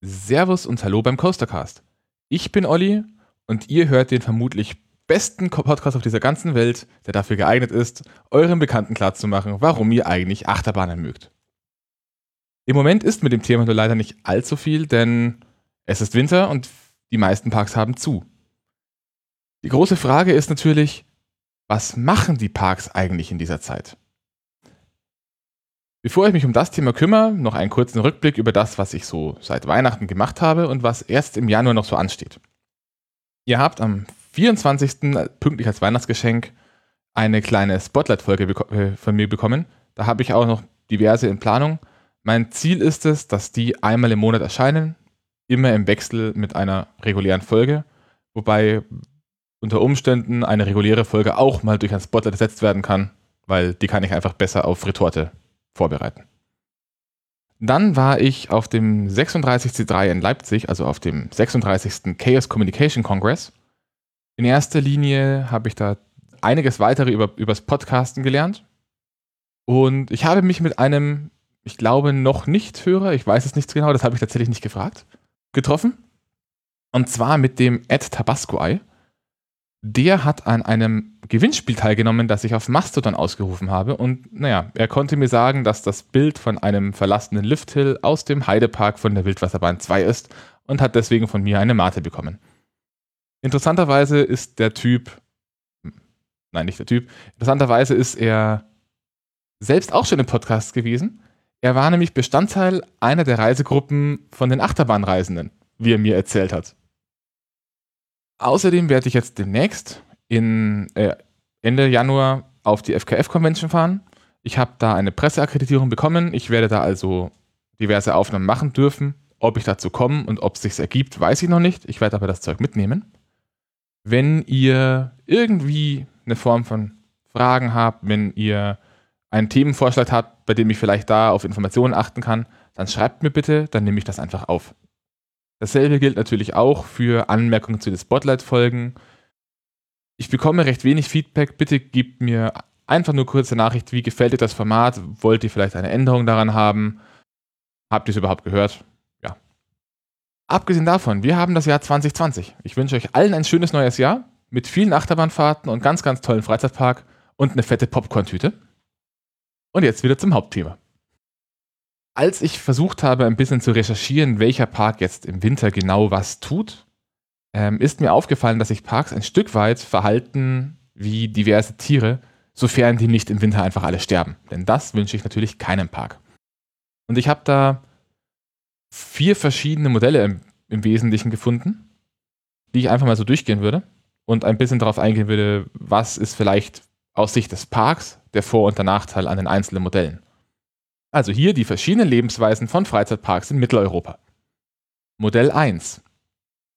Servus und Hallo beim Coastercast. Ich bin Olli und ihr hört den vermutlich besten Podcast auf dieser ganzen Welt, der dafür geeignet ist, euren Bekannten klarzumachen, warum ihr eigentlich Achterbahnen mögt. Im Moment ist mit dem Thema nur leider nicht allzu viel, denn es ist Winter und die meisten Parks haben zu. Die große Frage ist natürlich, was machen die Parks eigentlich in dieser Zeit? Bevor ich mich um das Thema kümmere, noch einen kurzen Rückblick über das, was ich so seit Weihnachten gemacht habe und was erst im Januar noch so ansteht. Ihr habt am 24. pünktlich als Weihnachtsgeschenk eine kleine Spotlight-Folge äh, von mir bekommen. Da habe ich auch noch diverse in Planung. Mein Ziel ist es, dass die einmal im Monat erscheinen, immer im Wechsel mit einer regulären Folge, wobei unter Umständen eine reguläre Folge auch mal durch ein Spotlight ersetzt werden kann, weil die kann ich einfach besser auf Retorte vorbereiten. Dann war ich auf dem 36C3 in Leipzig, also auf dem 36. Chaos Communication Congress. In erster Linie habe ich da einiges weitere über, übers Podcasten gelernt. Und ich habe mich mit einem, ich glaube, noch nicht Hörer, ich weiß es nicht genau, das habe ich tatsächlich nicht gefragt, getroffen. Und zwar mit dem Ed Tabasco Eye der hat an einem Gewinnspiel teilgenommen, das ich auf Mastodon ausgerufen habe. Und naja, er konnte mir sagen, dass das Bild von einem verlassenen Lifthill aus dem Heidepark von der Wildwasserbahn 2 ist und hat deswegen von mir eine Mate bekommen. Interessanterweise ist der Typ, nein, nicht der Typ, interessanterweise ist er selbst auch schon im Podcast gewesen. Er war nämlich Bestandteil einer der Reisegruppen von den Achterbahnreisenden, wie er mir erzählt hat. Außerdem werde ich jetzt demnächst in äh, Ende Januar auf die FKF-Convention fahren. Ich habe da eine Presseakkreditierung bekommen. Ich werde da also diverse Aufnahmen machen dürfen. Ob ich dazu komme und ob es sich ergibt, weiß ich noch nicht. Ich werde aber das Zeug mitnehmen. Wenn ihr irgendwie eine Form von Fragen habt, wenn ihr einen Themenvorschlag habt, bei dem ich vielleicht da auf Informationen achten kann, dann schreibt mir bitte, dann nehme ich das einfach auf. Dasselbe gilt natürlich auch für Anmerkungen zu den Spotlight-Folgen. Ich bekomme recht wenig Feedback. Bitte gebt mir einfach nur kurze Nachricht, wie gefällt dir das Format? Wollt ihr vielleicht eine Änderung daran haben? Habt ihr es überhaupt gehört? Ja. Abgesehen davon, wir haben das Jahr 2020. Ich wünsche euch allen ein schönes neues Jahr mit vielen Achterbahnfahrten und ganz, ganz tollen Freizeitpark und eine fette Popcorn-Tüte. Und jetzt wieder zum Hauptthema als ich versucht habe, ein bisschen zu recherchieren, welcher Park jetzt im Winter genau was tut, ähm, ist mir aufgefallen, dass sich Parks ein Stück weit verhalten wie diverse Tiere, sofern die nicht im Winter einfach alle sterben. Denn das wünsche ich natürlich keinem Park. Und ich habe da vier verschiedene Modelle im, im Wesentlichen gefunden, die ich einfach mal so durchgehen würde und ein bisschen darauf eingehen würde, was ist vielleicht aus Sicht des Parks der Vor- und der Nachteil an den einzelnen Modellen. Also hier die verschiedenen Lebensweisen von Freizeitparks in Mitteleuropa. Modell 1.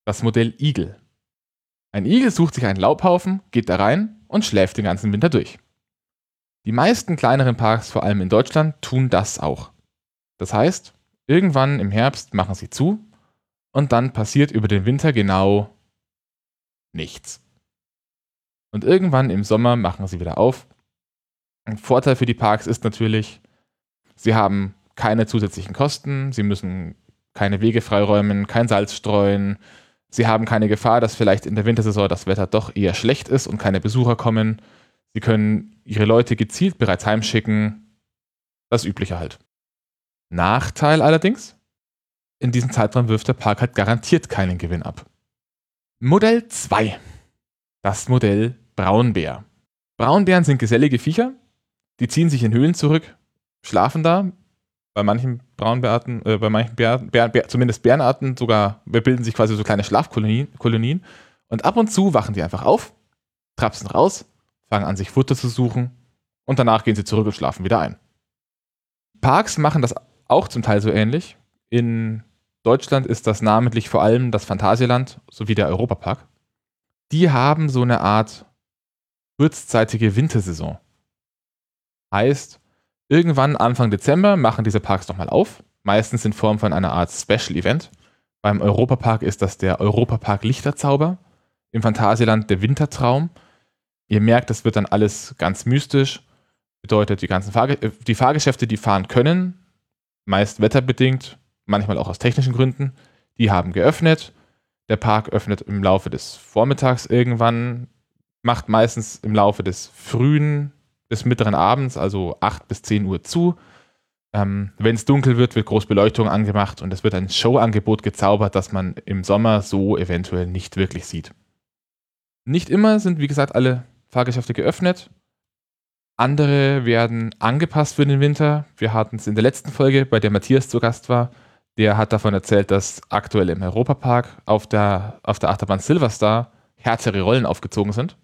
Das Modell Igel. Ein Igel sucht sich einen Laubhaufen, geht da rein und schläft den ganzen Winter durch. Die meisten kleineren Parks, vor allem in Deutschland, tun das auch. Das heißt, irgendwann im Herbst machen sie zu und dann passiert über den Winter genau nichts. Und irgendwann im Sommer machen sie wieder auf. Ein Vorteil für die Parks ist natürlich, Sie haben keine zusätzlichen Kosten, sie müssen keine Wege freiräumen, kein Salz streuen. Sie haben keine Gefahr, dass vielleicht in der Wintersaison das Wetter doch eher schlecht ist und keine Besucher kommen. Sie können ihre Leute gezielt bereits heimschicken. Das Übliche halt. Nachteil allerdings? In diesem Zeitraum wirft der Park halt garantiert keinen Gewinn ab. Modell 2. Das Modell Braunbär. Braunbären sind gesellige Viecher. Die ziehen sich in Höhlen zurück, schlafen da. Bei manchen Braunbärarten, äh, bei manchen Bär, Bär, Bär, zumindest Bärenarten sogar, bilden sich quasi so kleine Schlafkolonien. Kolonien. Und ab und zu wachen die einfach auf, trapsen raus, fangen an, sich Futter zu suchen und danach gehen sie zurück und schlafen wieder ein. Parks machen das auch zum Teil so ähnlich. In Deutschland ist das namentlich vor allem das Phantasialand sowie der Europapark. Die haben so eine Art kurzzeitige Wintersaison. Heißt, Irgendwann Anfang Dezember machen diese Parks nochmal auf, meistens in Form von einer Art Special Event. Beim Europapark ist das der Europapark Lichterzauber, im Phantasialand der Wintertraum. Ihr merkt, das wird dann alles ganz mystisch. Bedeutet, die ganzen Fahrge äh, die Fahrgeschäfte, die fahren können, meist wetterbedingt, manchmal auch aus technischen Gründen. Die haben geöffnet. Der Park öffnet im Laufe des Vormittags irgendwann, macht meistens im Laufe des frühen bis mittleren Abends, also 8 bis 10 Uhr zu. Ähm, Wenn es dunkel wird, wird Großbeleuchtung angemacht und es wird ein Showangebot gezaubert, das man im Sommer so eventuell nicht wirklich sieht. Nicht immer sind, wie gesagt, alle Fahrgeschäfte geöffnet. Andere werden angepasst für den Winter. Wir hatten es in der letzten Folge, bei der Matthias zu Gast war. Der hat davon erzählt, dass aktuell im Europapark auf der, auf der Achterbahn Silverstar härtere Rollen aufgezogen sind.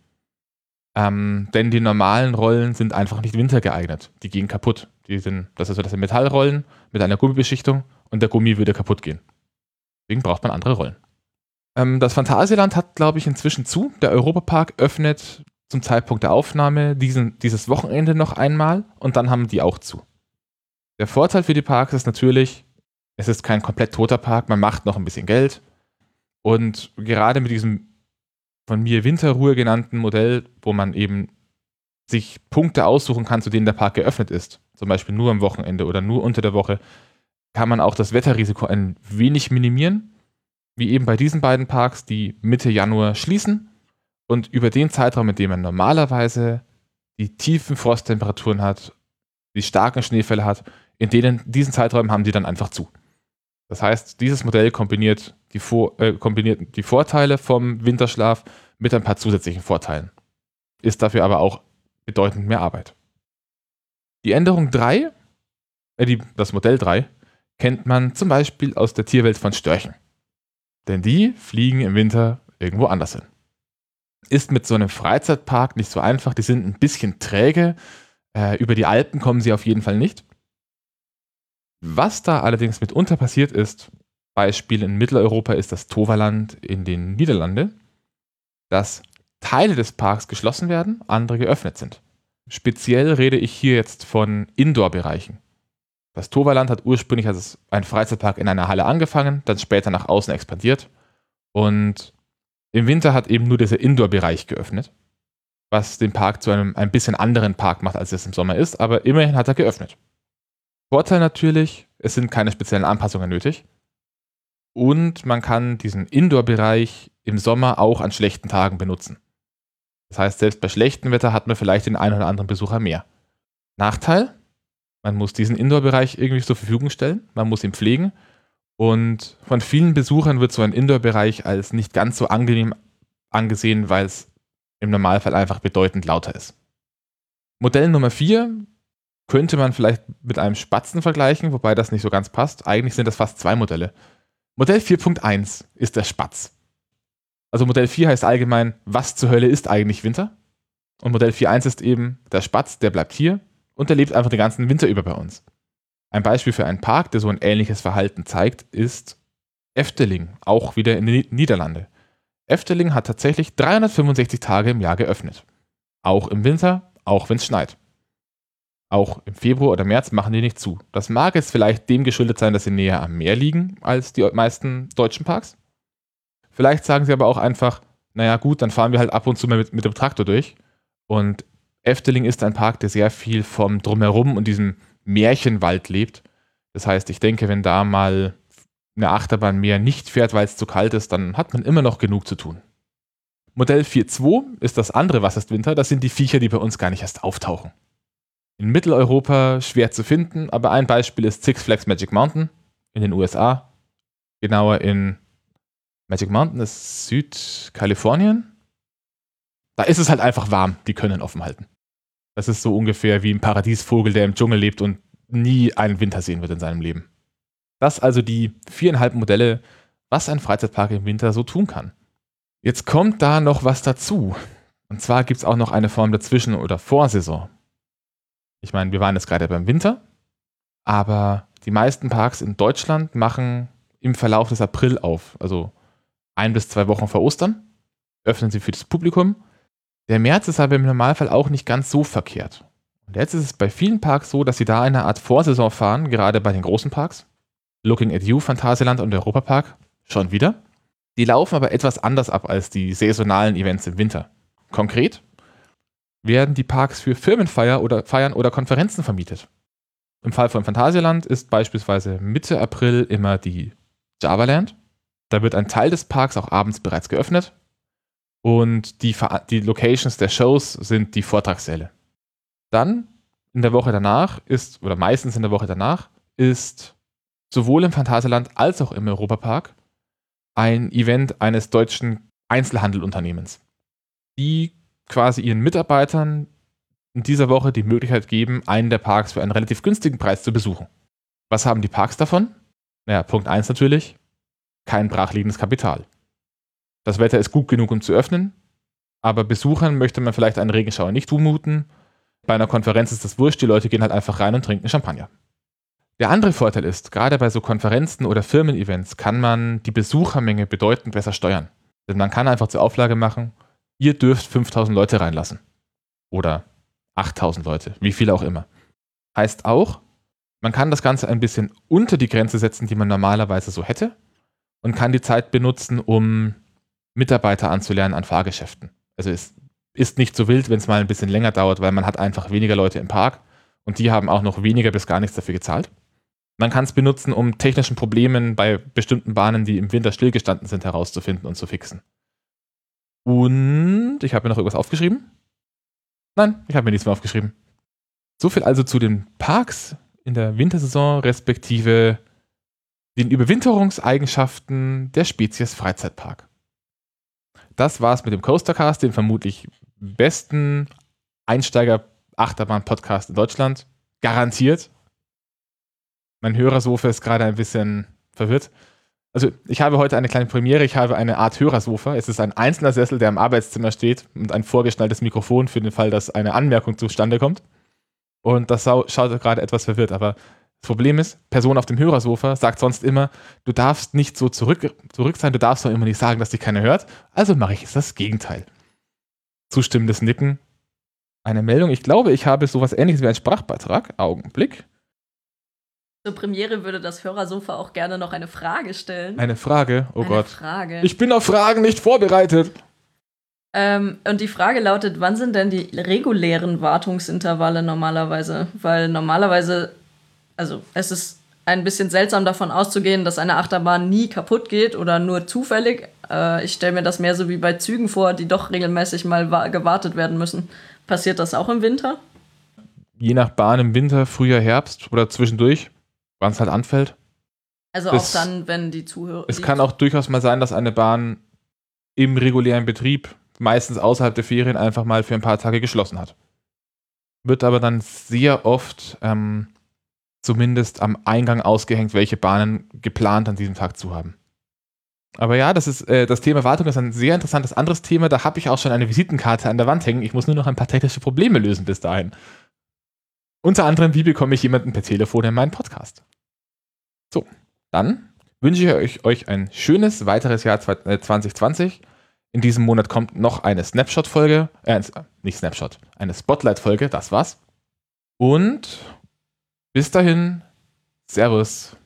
Ähm, denn die normalen Rollen sind einfach nicht wintergeeignet. Die gehen kaputt. Die sind, das ist so, das sind Metallrollen mit einer Gummibeschichtung und der Gummi würde kaputt gehen. Deswegen braucht man andere Rollen. Ähm, das Phantasialand hat, glaube ich, inzwischen zu. Der Europapark öffnet zum Zeitpunkt der Aufnahme diesen, dieses Wochenende noch einmal und dann haben die auch zu. Der Vorteil für die Parks ist natürlich, es ist kein komplett toter Park, man macht noch ein bisschen Geld. Und gerade mit diesem von mir Winterruhe genannten Modell, wo man eben sich Punkte aussuchen kann, zu denen der Park geöffnet ist, zum Beispiel nur am Wochenende oder nur unter der Woche, kann man auch das Wetterrisiko ein wenig minimieren, wie eben bei diesen beiden Parks, die Mitte Januar schließen und über den Zeitraum, in dem man normalerweise die tiefen Frosttemperaturen hat, die starken Schneefälle hat, in denen diesen Zeiträumen haben die dann einfach zu. Das heißt, dieses Modell kombiniert die, Vor äh, kombiniert die Vorteile vom Winterschlaf mit ein paar zusätzlichen Vorteilen. Ist dafür aber auch bedeutend mehr Arbeit. Die Änderung 3, äh, die, das Modell 3, kennt man zum Beispiel aus der Tierwelt von Störchen. Denn die fliegen im Winter irgendwo anders hin. Ist mit so einem Freizeitpark nicht so einfach, die sind ein bisschen träge. Äh, über die Alpen kommen sie auf jeden Fall nicht. Was da allerdings mitunter passiert ist, Beispiel in Mitteleuropa ist das Toverland in den Niederlanden, dass Teile des Parks geschlossen werden, andere geöffnet sind. Speziell rede ich hier jetzt von Indoor-Bereichen. Das Toverland hat ursprünglich als ein Freizeitpark in einer Halle angefangen, dann später nach außen expandiert und im Winter hat eben nur dieser Indoor-Bereich geöffnet, was den Park zu einem ein bisschen anderen Park macht, als es im Sommer ist, aber immerhin hat er geöffnet. Vorteil natürlich, es sind keine speziellen Anpassungen nötig. Und man kann diesen Indoor-Bereich im Sommer auch an schlechten Tagen benutzen. Das heißt, selbst bei schlechtem Wetter hat man vielleicht den einen oder anderen Besucher mehr. Nachteil, man muss diesen Indoor-Bereich irgendwie zur Verfügung stellen, man muss ihn pflegen und von vielen Besuchern wird so ein Indoor-Bereich als nicht ganz so angenehm angesehen, weil es im Normalfall einfach bedeutend lauter ist. Modell Nummer 4 könnte man vielleicht mit einem Spatzen vergleichen, wobei das nicht so ganz passt. Eigentlich sind das fast zwei Modelle. Modell 4.1 ist der Spatz. Also Modell 4 heißt allgemein, was zur Hölle ist eigentlich Winter? Und Modell 4.1 ist eben der Spatz, der bleibt hier und der lebt einfach den ganzen Winter über bei uns. Ein Beispiel für einen Park, der so ein ähnliches Verhalten zeigt, ist Efteling, auch wieder in den Niederlande. Efteling hat tatsächlich 365 Tage im Jahr geöffnet. Auch im Winter, auch wenn es schneit. Auch im Februar oder März machen die nicht zu. Das mag jetzt vielleicht dem geschuldet sein, dass sie näher am Meer liegen als die meisten deutschen Parks. Vielleicht sagen sie aber auch einfach, naja gut, dann fahren wir halt ab und zu mal mit, mit dem Traktor durch. Und Efteling ist ein Park, der sehr viel vom Drumherum und diesem Märchenwald lebt. Das heißt, ich denke, wenn da mal eine Achterbahn mehr nicht fährt, weil es zu kalt ist, dann hat man immer noch genug zu tun. Modell 4.2 ist das andere Was ist Winter. Das sind die Viecher, die bei uns gar nicht erst auftauchen in Mitteleuropa schwer zu finden, aber ein Beispiel ist Six Flags Magic Mountain in den USA. Genauer in Magic Mountain ist Südkalifornien. Da ist es halt einfach warm, die können offen halten. Das ist so ungefähr wie ein Paradiesvogel, der im Dschungel lebt und nie einen Winter sehen wird in seinem Leben. Das also die viereinhalb Modelle, was ein Freizeitpark im Winter so tun kann. Jetzt kommt da noch was dazu. Und zwar gibt es auch noch eine Form dazwischen oder Vorsaison. Ich meine, wir waren jetzt gerade beim Winter, aber die meisten Parks in Deutschland machen im Verlauf des April auf, also ein bis zwei Wochen vor Ostern, öffnen sie für das Publikum. Der März ist aber im Normalfall auch nicht ganz so verkehrt. Und jetzt ist es bei vielen Parks so, dass sie da eine Art Vorsaison fahren, gerade bei den großen Parks. Looking at You, Phantasialand und Europapark schon wieder. Die laufen aber etwas anders ab als die saisonalen Events im Winter. Konkret, werden die Parks für Firmenfeier oder Feiern oder Konferenzen vermietet. Im Fall von Phantasialand ist beispielsweise Mitte April immer die Javaland. Da wird ein Teil des Parks auch abends bereits geöffnet. Und die, die Locations der Shows sind die Vortragssäle. Dann in der Woche danach ist, oder meistens in der Woche danach, ist sowohl im Phantasialand als auch im Europapark ein Event eines deutschen Einzelhandelunternehmens, die quasi ihren Mitarbeitern in dieser Woche die Möglichkeit geben, einen der Parks für einen relativ günstigen Preis zu besuchen. Was haben die Parks davon? Naja, Punkt 1 natürlich, kein brachliegendes Kapital. Das Wetter ist gut genug, um zu öffnen, aber Besuchern möchte man vielleicht einen Regenschauer nicht zumuten. Bei einer Konferenz ist das wurscht, die Leute gehen halt einfach rein und trinken Champagner. Der andere Vorteil ist, gerade bei so Konferenzen oder Firmen-Events kann man die Besuchermenge bedeutend besser steuern. Denn man kann einfach zur Auflage machen, ihr dürft 5000 Leute reinlassen. Oder 8000 Leute, wie viele auch immer. Heißt auch, man kann das Ganze ein bisschen unter die Grenze setzen, die man normalerweise so hätte und kann die Zeit benutzen, um Mitarbeiter anzulernen an Fahrgeschäften. Also es ist nicht so wild, wenn es mal ein bisschen länger dauert, weil man hat einfach weniger Leute im Park und die haben auch noch weniger bis gar nichts dafür gezahlt. Man kann es benutzen, um technischen Problemen bei bestimmten Bahnen, die im Winter stillgestanden sind, herauszufinden und zu fixen. Und ich habe mir noch irgendwas aufgeschrieben. Nein, ich habe mir nichts mehr aufgeschrieben. So viel also zu den Parks in der Wintersaison, respektive den Überwinterungseigenschaften der Spezies Freizeitpark. Das war's mit dem Coastercast, dem vermutlich besten Einsteiger-Achterbahn-Podcast in Deutschland. Garantiert. Mein Hörersofa ist gerade ein bisschen verwirrt. Also, ich habe heute eine kleine Premiere. Ich habe eine Art Hörersofa. Es ist ein einzelner Sessel, der im Arbeitszimmer steht und ein vorgeschnalltes Mikrofon für den Fall, dass eine Anmerkung zustande kommt. Und das schaut gerade etwas verwirrt, aber das Problem ist, Person auf dem Hörersofa sagt sonst immer, du darfst nicht so zurück, zurück sein, du darfst doch immer nicht sagen, dass dich keiner hört. Also mache ich jetzt das Gegenteil. Zustimmendes Nicken. Eine Meldung. Ich glaube, ich habe sowas ähnliches wie einen Sprachbeitrag. Augenblick. Zur Premiere würde das Hörersofa auch gerne noch eine Frage stellen. Eine Frage? Oh eine Gott. Frage. Ich bin auf Fragen nicht vorbereitet. Ähm, und die Frage lautet, wann sind denn die regulären Wartungsintervalle normalerweise? Weil normalerweise, also es ist ein bisschen seltsam davon auszugehen, dass eine Achterbahn nie kaputt geht oder nur zufällig. Äh, ich stelle mir das mehr so wie bei Zügen vor, die doch regelmäßig mal gewartet werden müssen. Passiert das auch im Winter? Je nach Bahn im Winter, Frühjahr, Herbst oder zwischendurch wann es halt anfällt. Also das, auch dann, wenn die Zuhörer. Es kann auch durchaus mal sein, dass eine Bahn im regulären Betrieb, meistens außerhalb der Ferien, einfach mal für ein paar Tage geschlossen hat. Wird aber dann sehr oft ähm, zumindest am Eingang ausgehängt, welche Bahnen geplant an diesem Tag zu haben. Aber ja, das ist äh, das Thema Wartung ist ein sehr interessantes anderes Thema. Da habe ich auch schon eine Visitenkarte an der Wand hängen. Ich muss nur noch ein paar technische Probleme lösen bis dahin. Unter anderem, wie bekomme ich jemanden per Telefon in meinen Podcast? So, dann wünsche ich euch, euch ein schönes weiteres Jahr 2020. Äh, in diesem Monat kommt noch eine Snapshot-Folge, äh, nicht Snapshot, eine Spotlight-Folge, das war's. Und bis dahin, Servus.